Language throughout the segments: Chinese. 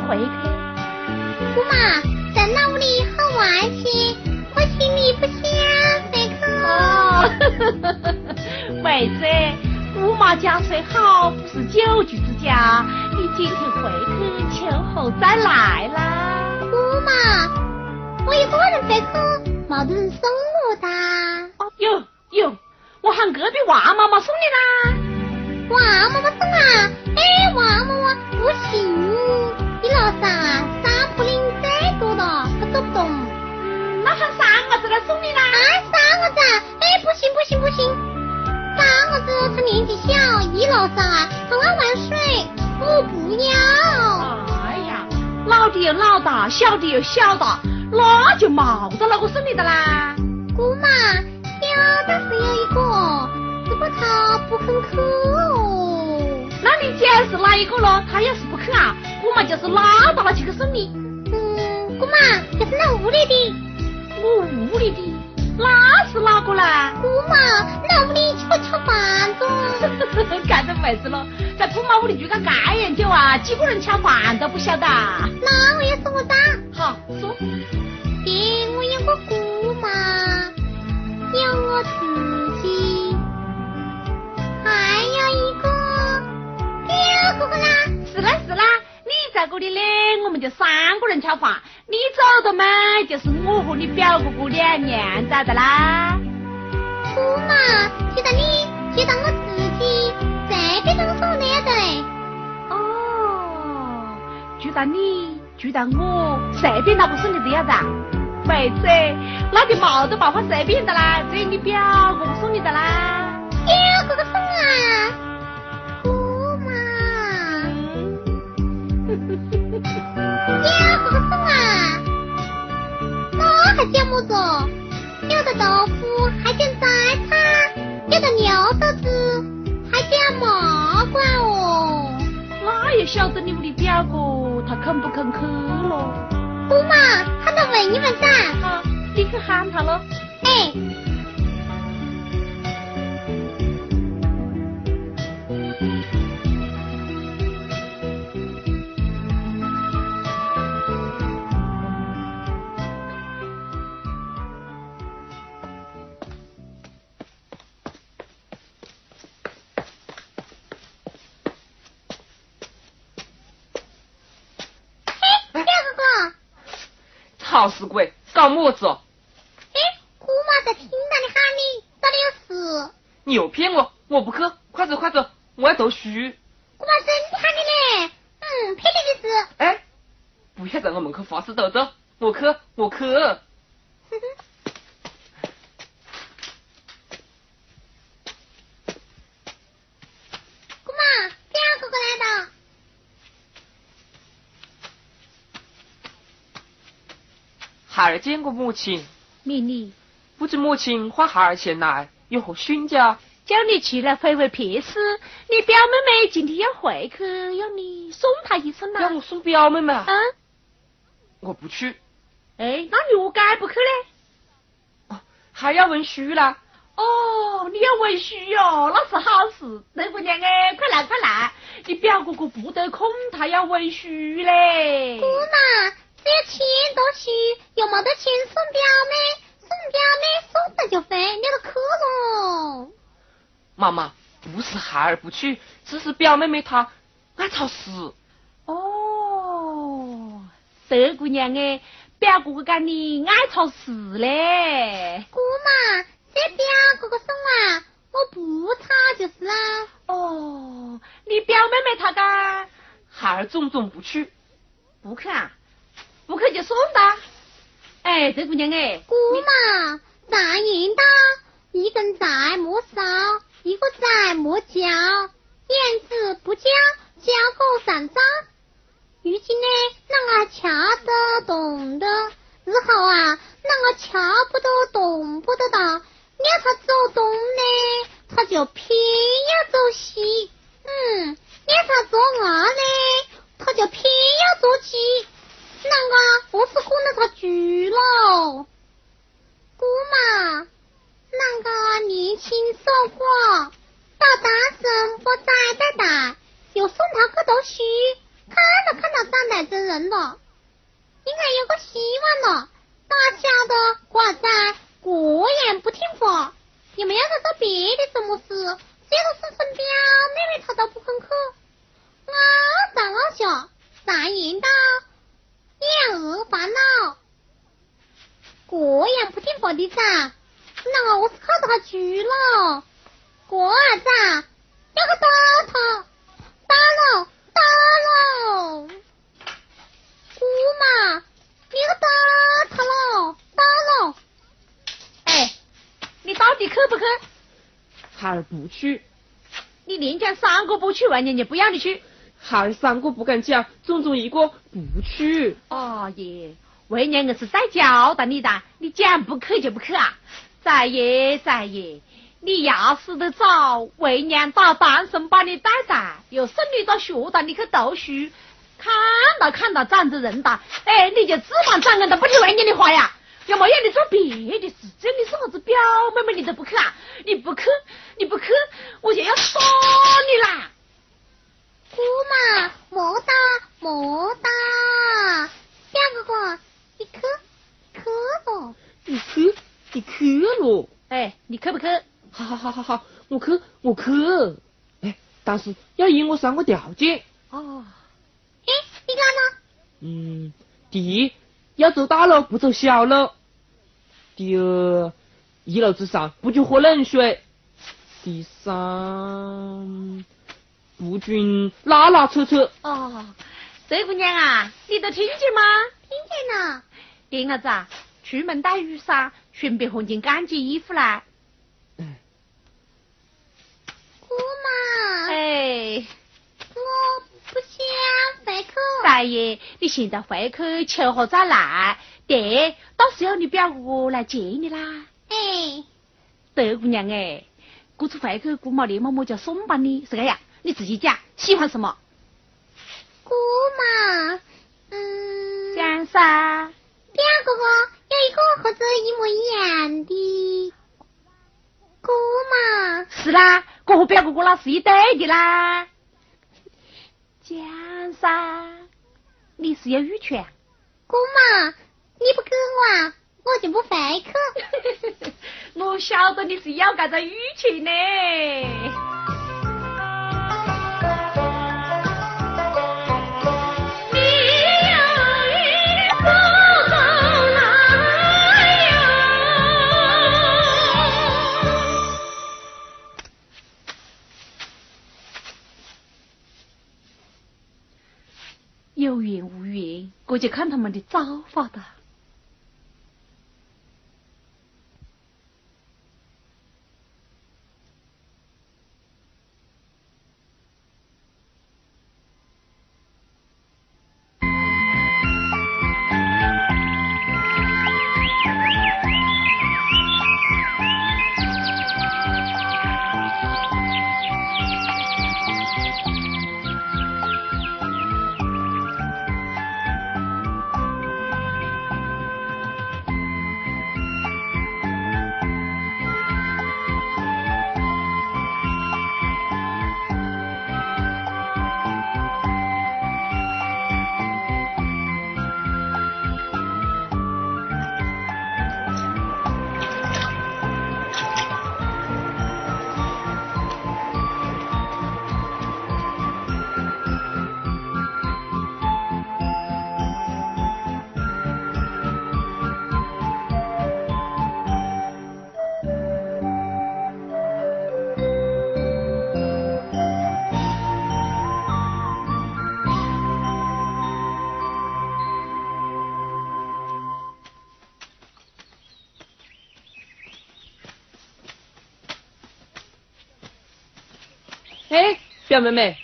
回去？姑妈，在那屋里好玩些，我心里不想回去。哦，妹子。姑妈家虽好，不是久居之家。你今天回去，秋后再来啦。姑妈，我一个人回去，没得人送我哒。哦，有有，我喊隔壁王妈妈送你啦。王妈妈送啊？哎，王妈妈不行，你楼上啊，山坡岭最多的，我走不动。嗯，那喊三个子来送你啦。啊，三个子？哎，不行不行不行。三个子他年纪小，一楼上啊，他爱玩水，我不要。哎呀，老的又老大，小的又小大，那就冇得那个送你的啦。姑妈，有的是啊，姑妈就是拉到了去去送你。嗯，姑妈就是那屋里的，我屋里的。那是哪个啦？姑妈，那屋里去吃饭的。看到妹子了，在姑妈屋里住个盖样久啊，几个人吃饭都不晓得。那我也是我的。好说。爹，我有个姑妈，有我自己，还有一个表哥哥啦。是啦是啦。你在这里嘞，我们就三个人吃饭。你走的嘛，就是我和你表哥哥两娘在的啦。姑妈，觉得你，觉得我自己随便都送的呀对。哦，觉得你，觉得我随便哪个送你都要的。妹子，那就冇得办法随便的啦，只有你表哥哥送你的啦。表哥哥送啊。那还讲么子？有的豆腐还讲摘菜，有的牛豆子还讲麻瓜哦。那也晓得你们的表哥他肯不肯去咯？姑妈，喊他问一问噻。好，你去喊他喽。哎。好死鬼，搞么子？哎，姑妈在听到你喊你，到底有事？你又骗我，我不去，快走快走，我要读书。姑妈真的喊你嘞，嗯，骗你的事。哎，不要在我门口发誓斗斗，我去，我去。孩儿见过母亲，米妮，不知母亲花孩儿前来有何训教？叫你去来回回撇事。你表妹妹今天要回去，要你送她一程呐。要我送表妹妹啊？嗯。我不去。哎，那你何解不去呢？哦，还要文书啦。哦，你要文书哟，那是好事。大姑娘哎，快来快来，你表哥哥不得空，他要文书嘞。姑妈。没有钱都去，又没得钱送表妹，送表妹送了就飞，你都去了。妈妈，不是孩儿不去，只是表妹妹她爱吵事。哦，这姑娘哎，表哥哥讲你爱吵事嘞。姑妈，这表哥哥送啊，我不吵就是啦。哦，你表妹妹她讲，孩儿总总不去，不去啊。不去就送他。哎，这姑娘哎，姑妈，常言道，一根柴莫烧，一个柴莫浇，燕子不叫，叫狗上灶。如今呢，那个瞧得懂的，日后啊，那个瞧不得懂不得的，要他走东呢，他就偏要走西。嗯，要他做二呢，他就偏要做鸡。那个不是喝那个局喽，姑妈，那个年轻瘦过，到大神不在带大，有送他去读书，看都看到上奶真人了，应该有个希望了。大家的果然果然不听话，你们要他做别的什么事，这个是孙彪妹妹，她都不肯去。啊，大老小，咱赢的。两儿烦恼。果样不听话的噻，那我是靠他住了。果儿子，要个打他，打了，打了。姑妈，你要打他了，打了。哎，你到底去不去？孩儿不去，你连讲三个不去，万年就不要你去。还三个不敢讲，总中一个不去。哦耶，为娘硬是在教导你的，你讲不去就不去啊！再爷再爷，你要是得早，为娘打单身把你带大，又送你到学堂里去读书，看到看到长着人大，哎，你就指望长恩都不听为娘的话呀？要么让你做别的事，这你是啥子表妹妹你都不去啊？你不去，你不去，我就要杀你啦！姑妈，莫打莫打，表哥哥，你去去不。你去，你去咯。哎，你去不去？好好好好好，我去我去。哎，但是要依我三个条件。哦，哎，你看呢？嗯，第一要走大路不走小路。第二，一楼之上不准喝冷水。第三，不准拉拉扯扯。哦，这姑娘啊，你都听见吗？听见了。丁儿子啊，出门带雨伞，顺便换件干净衣服来。姑妈，哎，我不想回去。大爷，你现在回去秋后再来，爹到时候你表哥来接你啦。哎，德姑娘哎，这次回去姑妈连妈妈就送把你，是个呀？你自己讲，喜欢什么？姑妈，嗯，讲噻。表哥哥有一个和这一模一样的。姑妈，是啦，我和表哥哥那是一对的啦。讲噻，你是有玉泉。姑妈，你不给我，我就不回去。我晓得你是要干这玉泉呢。我就看他们的造化的。哎，表妹妹，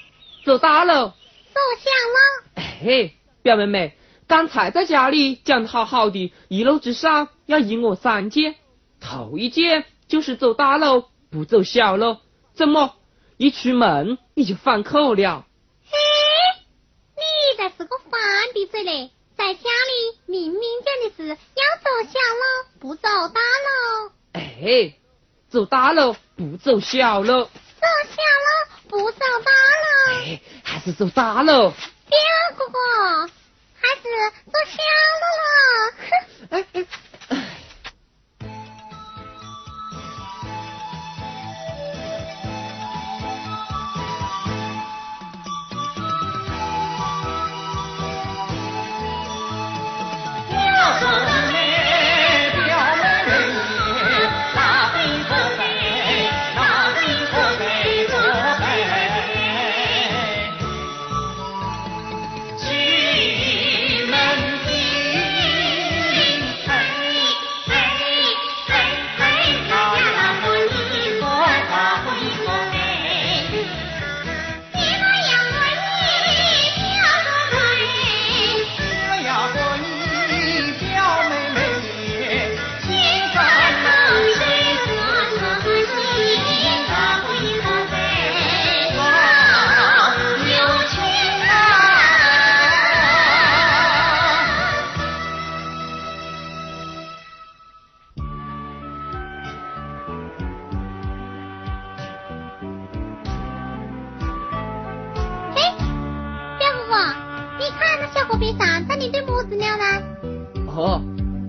走大路。走响了。哎，表妹妹，刚才在家里讲的好好的，一路之上要依我三件，头一件就是走大路不走小路，怎么一出门你就反口了？嘿，你才是个反鼻嘴嘞！在家里明明讲的是要走小路，不走大路。哎，走大路不走小路，走小路不上班了。哎，还是走大路。表哥哥，还是走小路了。哼。哎哎。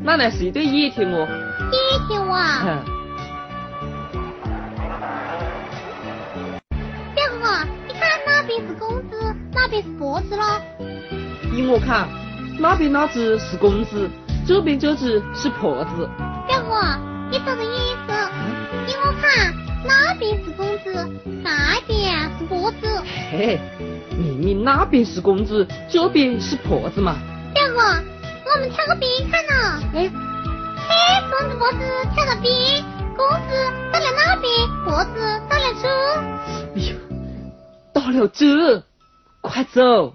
那是一对野田哦，野田哇！表哥，你看哪边是公子，哪边是婆子咯？依我看，那边那只是公子，这边这只是婆子。表哥，你说的意思？依我看，那边是公子，那边是婆子。嘿，明明那边是公子，这边是婆子嘛。表哥。我们跳个冰看呢！哎，嘿，公子脖子跳个冰，公子到了那边，脖子到了这。哎呦，到了这，快走！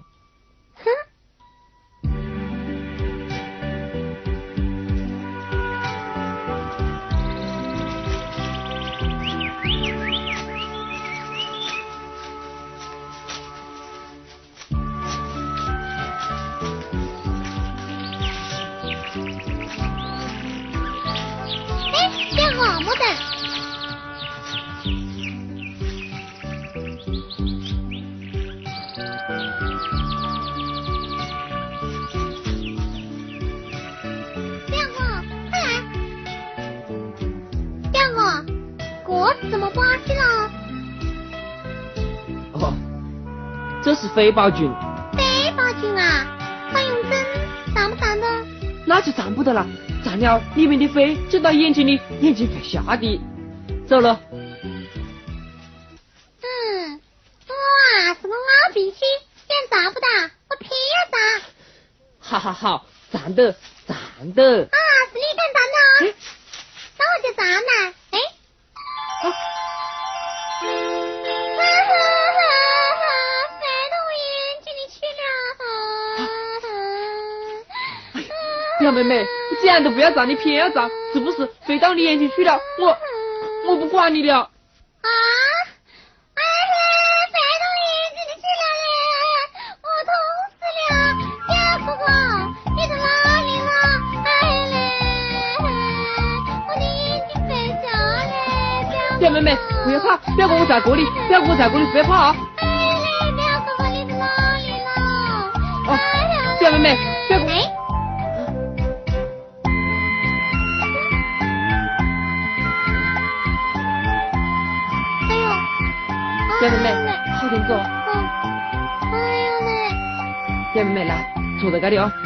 飞豹菌，飞豹菌啊！快用针站不站的？那就站不得了，站了里面的飞就到眼睛里，眼睛会瞎的。走了。嗯，哇，是个老鼻涕，想站不得，我偏要站。好好好，站的，站的。啊，小妹妹，你既然都不要站，你偏要站，是不是飞到你眼睛去了？我我不管你了。啊！哎呀，飞到眼睛里去了嘞！我痛死了！小哥哥，你在哪里了？哎嘞，我的眼睛飞走了。小妹妹，不要怕，表哥我在这里，表哥我在这里，不要怕啊。好点坐。哎呦嘞！小妹妹来，坐在这里哦。表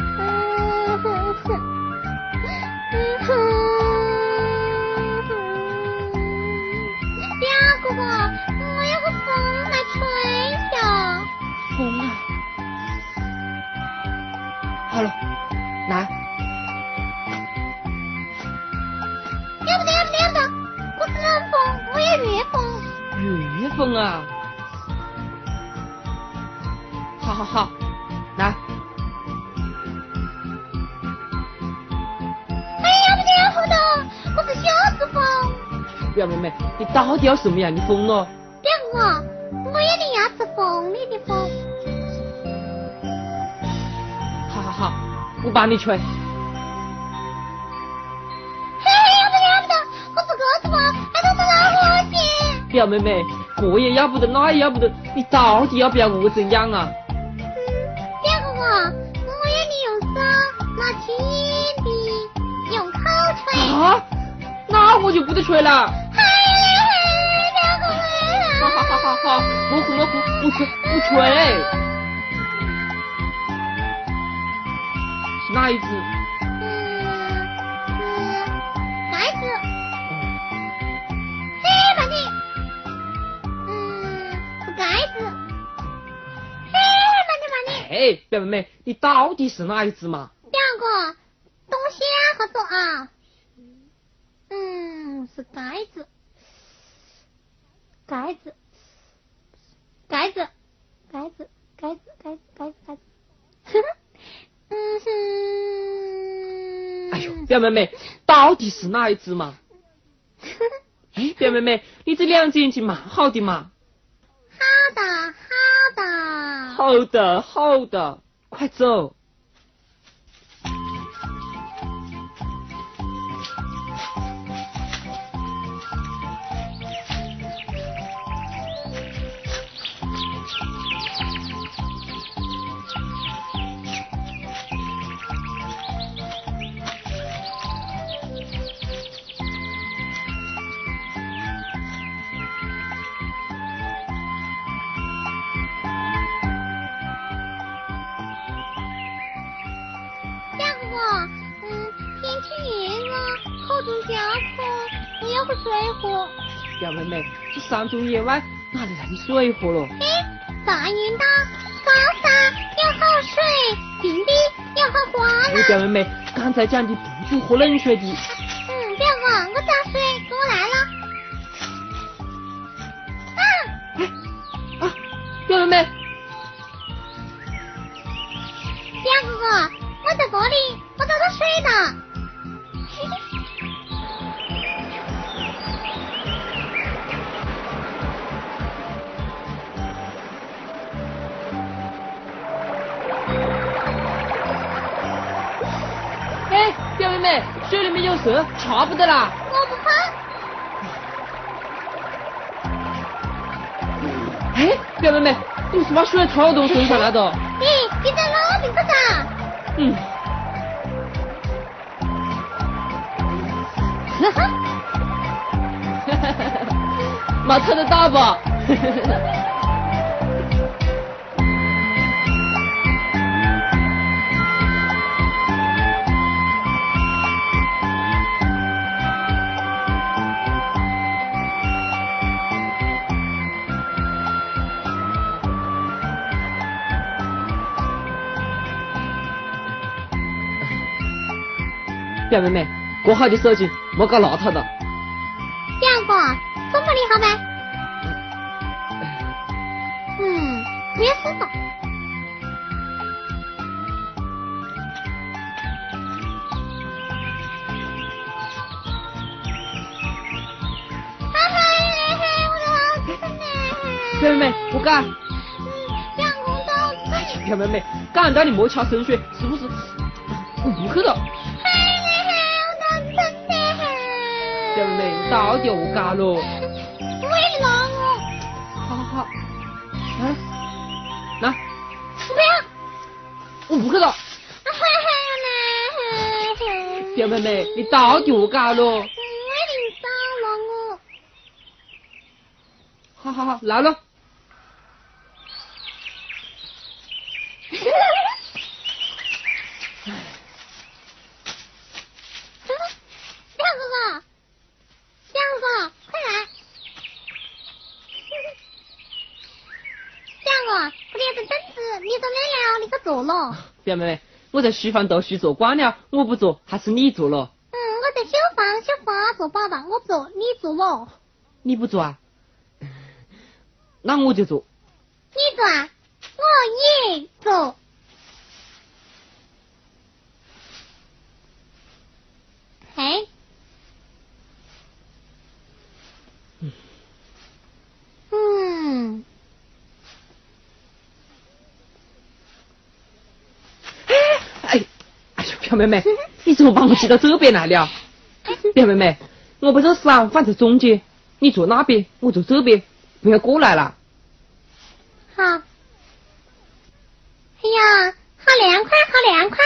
你要什么样的风哦？表哥，我要的要是风里的风。好好好，我帮你吹。嘿，要不得要不得，我是鸽子嘛，还都是老伙计。表妹妹，这也要不得，那也要不得，你到底要不要我怎样啊？嗯，表哥，我要你用手，拿轻的，用口吹。啊，那我就不得吹了。哈哈哈哈哈，不是，我不，不吃，不吹。是哪一只？盖子。嗯。是盖子。哎，妹妹，你到底是哪一只嘛？两个，东西啊，好多啊。嗯，是盖子。盖子。盖子。盖子。盖子。盖子。盖子。盖子。嗯哼。哎呦，表妹妹，到底是哪一只嘛？哎，表妹妹，你这两只眼睛蛮好的嘛。好的，好的。好的，好的，快走。喝。表妹妹，这山中野外哪里来的水喝了？嘿，大雁岛高山有好水，平地有好花哎，啦。表妹妹，刚才讲的不准喝冷水的。嗯，表哥，我找水，给我来了。啊，啊，表妹妹，表哥哥，我在这里，我找到水了。水里面有蛇，查不得啦。我不怕。哎，表妹妹，你是把水冲到身上来的？咦，你在哪里个啥？嗯，哈哈没抽得到吧？表妹妹，过好的手机莫搞邋遢的。表哥，中不你好呗？嗯，不要死了。哈哈嘞嘿，我的老子呢？表妹妹，我敢。表妹妹，敢到你莫掐生水，是不是？我不去了。早底我喽？为？好好，嗯，来。怎么？我不知道。小妹妹，你到底我喽？好好好，来了。表妹妹，我在书房读书做官了，我不做，还是你做了。嗯，我在绣花绣花做宝宝，我不做，你做我。你不做啊？那我就做。你做啊，我也做。嘿。嗯，哎，哎表妹妹，你怎么把我挤到这边来了？表妹妹，我不这事啊，放在中间，你坐那边，我坐这边，不要过来了。好。哎呀，好凉快，好凉快。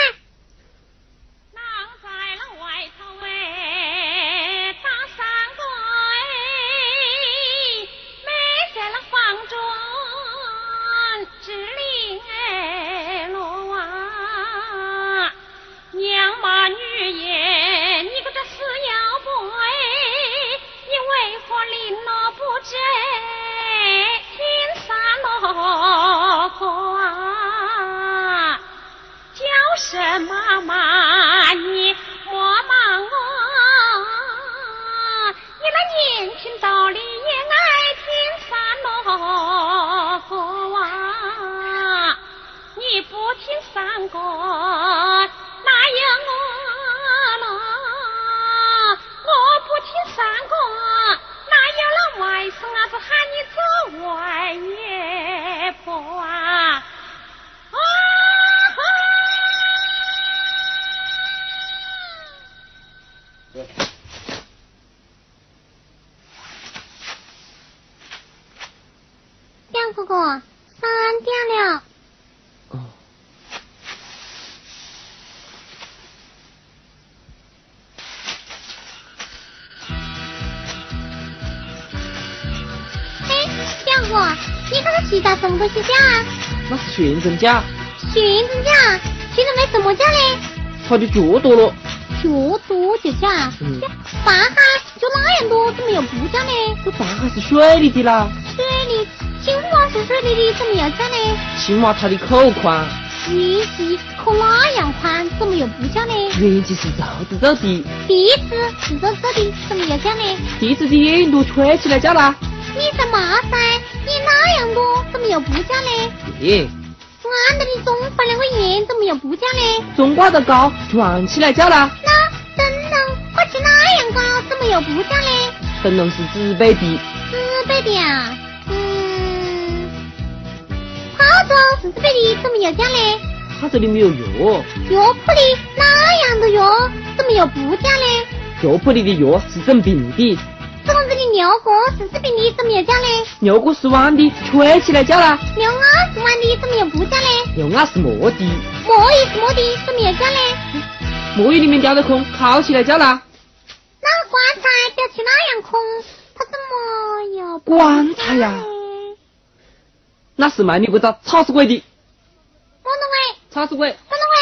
妈妈，你莫忙哦，你那年轻道理也爱听三罗哇，你不听三哥，什么东西架啊？那是旋转架。旋转架，旋转没什么架呢？它的脚多了。脚多就架。嗯。大海就那样多，怎么又不架呢？这大海是水里的啦。水里。青蛙是水里的，怎么要讲呢？青蛙它的口宽，圆脊可那样宽，怎么又不讲呢？圆脊是皱着皱的，鼻子是皱皱的，怎么要讲呢？鼻子的眼朵吹起来叫啦。你在骂噻？你那样多，怎么又不讲呢？耶。俺的的钟放两个眼，怎么又不讲呢？钟挂得高，转起来叫啦。那灯笼挂起那样高，怎么又不讲呢？灯笼是纸背的。纸背的啊。这是自备的怎么又讲呢？他这里没有药。药铺里哪样的药？怎么又不讲呢？药铺里的药是整病的。这这里牛哥是治病的，怎么又讲呢？牛锅是弯的，吹起来叫啦。牛耳是弯的，怎么又不叫呢？牛耳是磨的。磨也是磨的，怎么又叫呢？墨鱼里面掉的空，烤起来叫啦。那棺材掉起那样空，它怎么又？棺材呀。那是卖你个咋草死鬼的？蒙东鬼，草死鬼，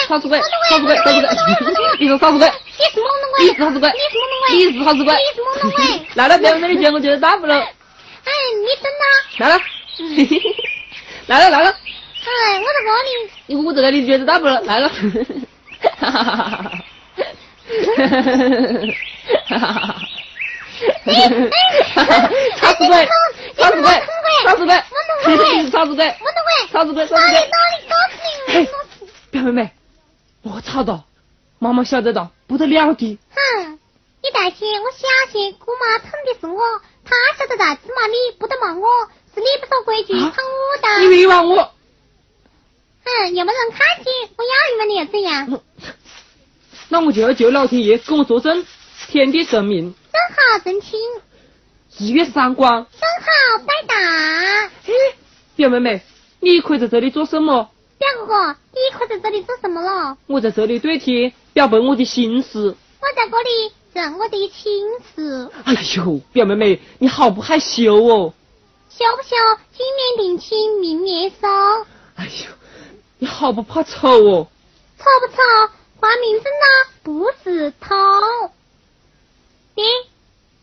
草死鬼，草死鬼，草死鬼，你是草死鬼，你是蒙东鬼，你是草死鬼，你是草死鬼，你是蒙东鬼。来了，别在那里捡，我就是大不了。哎，你等呐。来了，来了来了。哎，我在这里。你我在这里觉得大不了，来了。哈哈哈哈哈哈。哈哈哈哈哈哈。草死鬼，草死鬼，草死鬼。超子鬼，超子鬼，超子鬼，嘿，表妹妹，我操的，妈妈晓得的不得了的。哼，你担心，我小心，姑妈疼的是我，她晓得在芝麻你不得骂我，是你不守规矩，疼我的。你冤枉我。哼，有没有人看见，我要你们你又怎样？那我就要求老天爷给我作证，天地神明。正好正清。日月三光。正好拜大。表妹妹，你可以在这里做什么？表哥哥，你可以在这里做什么了？我在这里对天表白我的心事。我在这里认我的亲事。哎呦，表妹妹，你好不害羞哦？羞不羞？今年定亲，明年收。哎呦，你好不怕丑哦？丑不丑？换名字呢？不是偷。你，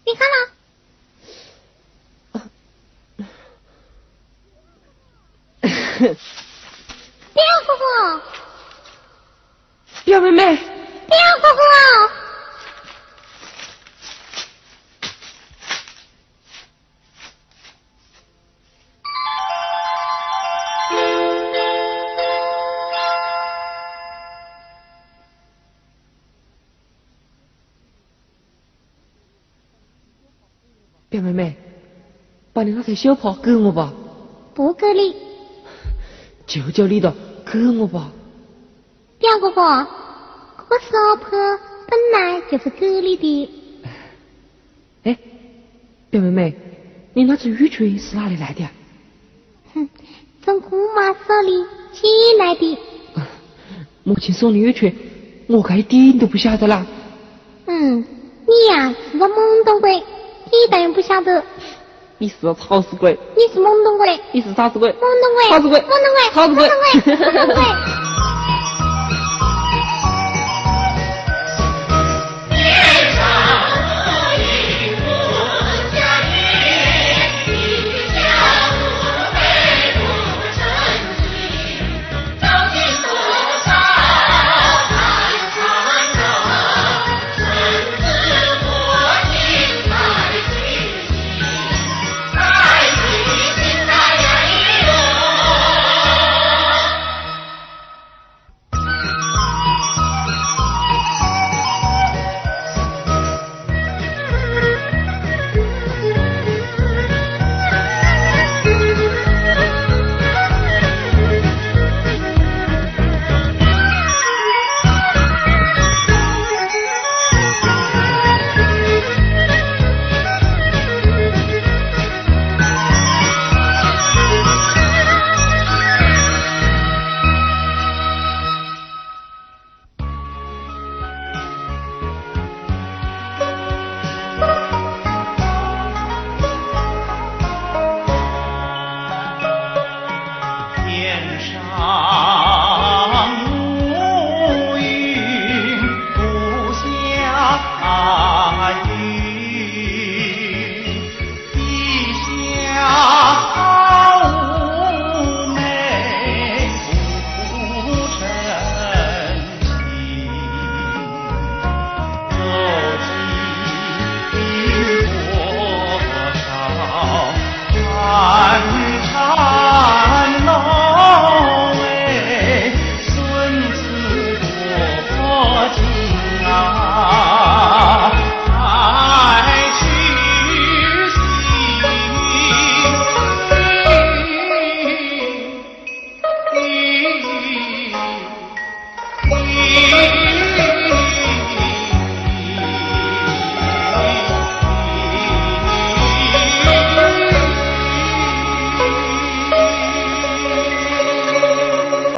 你看了？表哥哥，表妹妹，表哥哥，表妹妹，把你那台小炮给我吧。不给你。求求你了，给我吧，表哥哥，哥哥我娑婆本来就是这里的。哎，表妹妹，你那只玉锤是哪里来的？哼，从姑妈手里捡来的。母亲送的玉锤，我可一点都不晓得啦。嗯，你呀是个懵懂鬼，你当然不晓得。你是个草死鬼！你是懵懂鬼！你是草死鬼！懵懂鬼！超市鬼！懵懂鬼！草死鬼！懵懂鬼！